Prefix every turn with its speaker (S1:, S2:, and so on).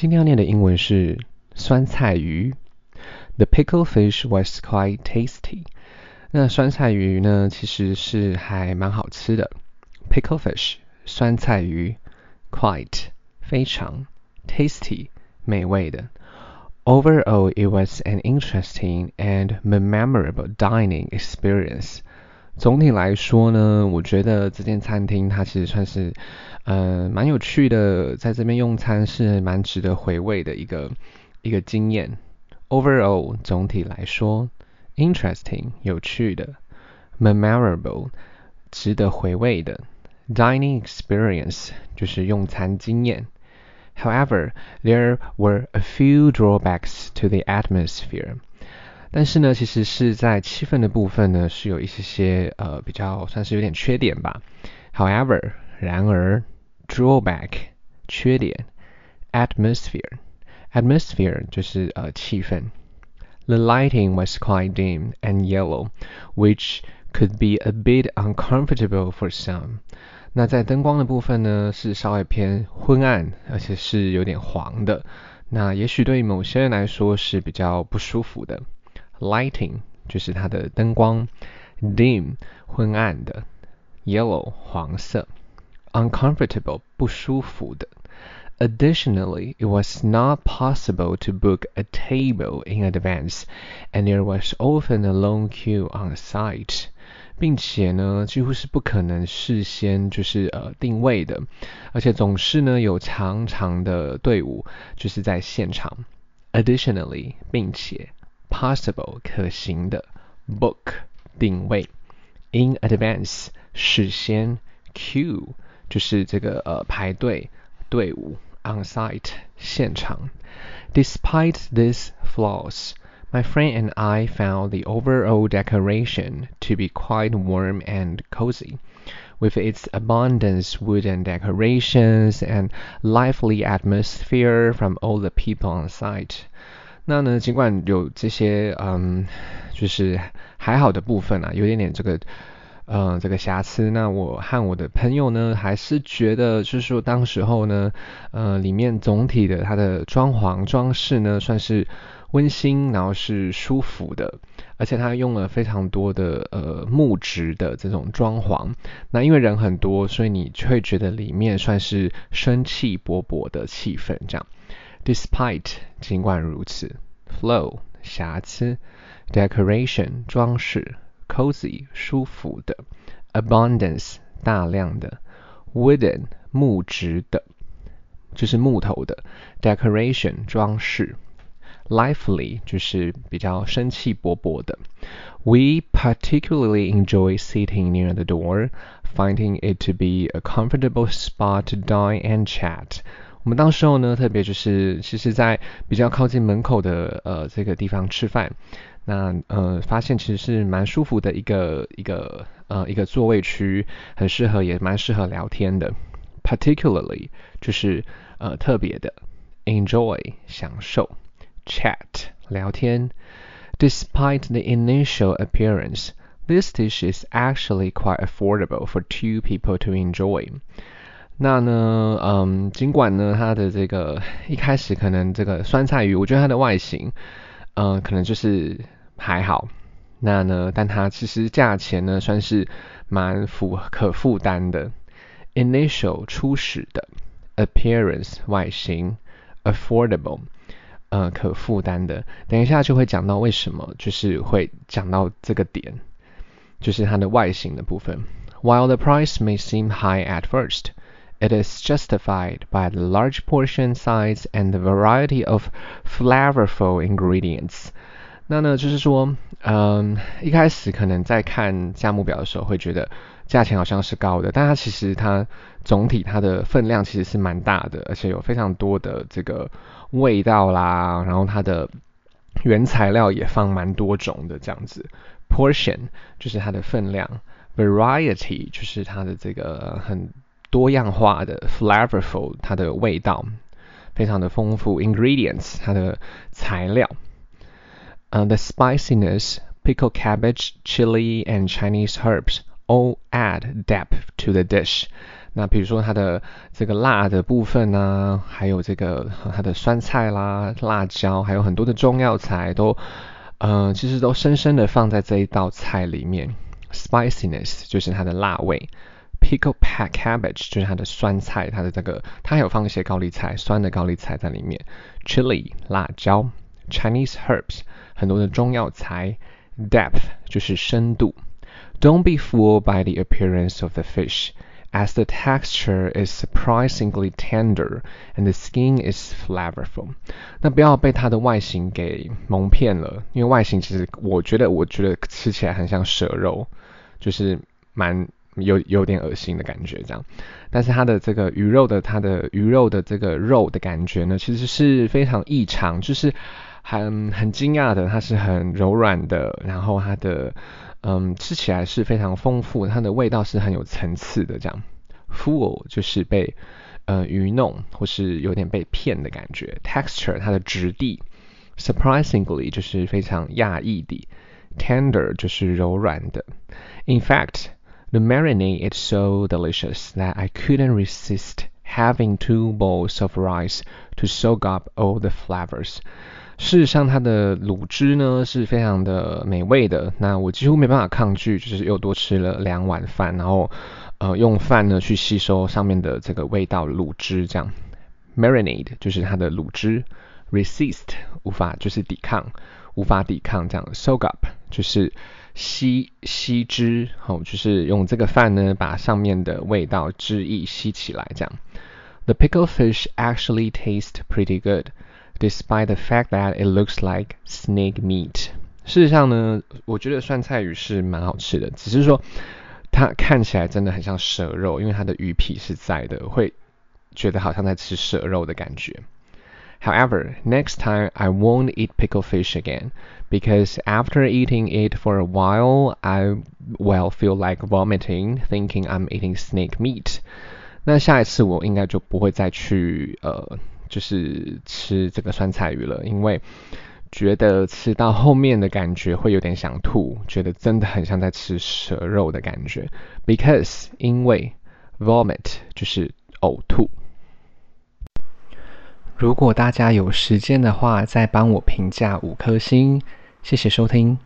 S1: 今天要念的英文是酸菜鱼。The pickled fish was quite tasty。那酸菜鱼呢，其实是还蛮好吃的。Pickled fish，酸菜鱼，quite，非常，tasty，美味的。Overall, it was an interesting and memorable dining experience. 总体来说呢，我觉得这间餐厅它其实算是，呃，蛮有趣的，在这边用餐是蛮值得回味的一个一个经验。Overall，总体来说，interesting，有趣的，memorable，值得回味的，dining experience，就是用餐经验。However, there were a few drawbacks to the atmosphere. 但是呢，其实是在气氛的部分呢，是有一些些呃比较算是有点缺点吧。However，然而，drawback 缺点，atmosphere atmosphere 就是呃气氛。The lighting was quite dim and yellow, which could be a bit uncomfortable for some. 那在灯光的部分呢，是稍微偏昏暗，而且是有点黄的。那也许对于某些人来说是比较不舒服的。Lighting 就是它的灯光，dim 昏暗的，yellow 黄色，uncomfortable 不舒服的。Additionally, it was not possible to book a table in advance, and there was often a long queue on site. 并且呢，几乎是不可能事先就是呃定位的，而且总是呢有长长的队伍就是在现场。Additionally，并且。 possible 可行的，book 定位，in advance 事先，queue 就是这个呃排队队伍，on site 现场。Despite these flaws, my friend and I found the overall decoration to be quite warm and cozy, with its abundant wooden decorations and lively atmosphere from all the people on site. 那呢，尽管有这些嗯，就是还好的部分啊，有一点点这个嗯这个瑕疵，那我和我的朋友呢，还是觉得就是说当时候呢，呃，里面总体的它的装潢装饰呢，算是温馨，然后是舒服的，而且它用了非常多的呃木质的这种装潢。那因为人很多，所以你会觉得里面算是生气勃勃的气氛这样。Despite 尽管如此，flaw 瑕疵，decoration 装饰，cozy 舒服的，abundance 大量的，wooden 木质的，就是木头的，decoration 装饰，lively 就是比较生气勃勃的。We particularly enjoy sitting near the door, finding it to be a comfortable spot to dine and chat. 我们当时候呢，特别就是其实，在比较靠近门口的呃这个地方吃饭，那呃发现其实是蛮舒服的一个一个呃一个座位区，很适合也蛮适合聊天的。Particularly 就是呃特别的，enjoy 享受，chat 聊天。Despite the initial appearance, this dish is actually quite affordable for two people to enjoy. 那呢，嗯，尽管呢，它的这个一开始可能这个酸菜鱼，我觉得它的外形，嗯，可能就是还好。那呢，但它其实价钱呢，算是蛮符可负担的。Initial 初始的，appearance 外形，affordable，呃，可负担的。等一下就会讲到为什么，就是会讲到这个点，就是它的外形的部分。While the price may seem high at first. It is justified by the large portion size and the variety of flavorful ingredients。那呢，就是说，嗯，一开始可能在看价目表的时候，会觉得价钱好像是高的，但它其实它总体它的分量其实是蛮大的，而且有非常多的这个味道啦，然后它的原材料也放蛮多种的这样子。Portion 就是它的分量，variety 就是它的这个很。多样化的 flavorful，它的味道非常的丰富。Ingredients，它的材料。Uh, the spiciness, pickled cabbage, chili, and Chinese herbs all add depth to the dish. 那比如说它的这个辣的部分呢，还有这个它的酸菜啦、辣椒，还有很多的中药材都，呃，其实都深深的放在这一道菜里面。Spiciness 就是它的辣味 ，Pickled cabbage 就是它的酸菜，它的这个它还有放一些高丽菜，酸的高丽菜在里面。Chili 辣椒，Chinese herbs 很多的中药材，Depth 就是深度。Don't be fooled by the appearance of the fish, as the texture is surprisingly tender and the skin is flavorful. 那不要被它的外形给蒙骗了，因为外形其实我觉得，我觉得吃起来很像蛇肉，就是蛮 有有点恶心的感觉这样。但是它的这个鱼肉的它的鱼肉的这个肉的感觉呢，其实是非常异常，就是很很惊讶的，它是很柔软的，然后它的。嗯，吃起来是非常丰富，它的味道是很有层次的。这样，fool 就是被呃愚弄或是有点被骗的感觉。Texture 它的质地，surprisingly 就是非常讶异的。Tender 就是柔软的。In fact, the marinade is so delicious that I couldn't resist having two bowls of rice to soak up all the flavors. 事实上，它的卤汁呢是非常的美味的。那我几乎没办法抗拒，就是又多吃了两碗饭，然后呃用饭呢去吸收上面的这个味道卤汁。这样，marinade 就是它的卤汁，resist 无法就是抵抗，无法抵抗这样，soak up 就是吸吸汁，好、就是用这个饭呢把上面的味道汁液吸起来。这样，the pickled fish actually tastes pretty good。Despite the fact that it looks like snake meat，事实上呢，我觉得酸菜鱼是蛮好吃的，只是说它看起来真的很像蛇肉，因为它的鱼皮是在的，会觉得好像在吃蛇肉的感觉。However, next time I won't eat pickled fish again, because after eating it for a while, I will feel like vomiting, thinking I'm eating snake meat。那下一次我应该就不会再去呃。就是吃这个酸菜鱼了，因为觉得吃到后面的感觉会有点想吐，觉得真的很像在吃蛇肉的感觉。Because 因为 vomit 就是呕吐。 如果大家有时间的话，再帮我评价五颗星，谢谢收听。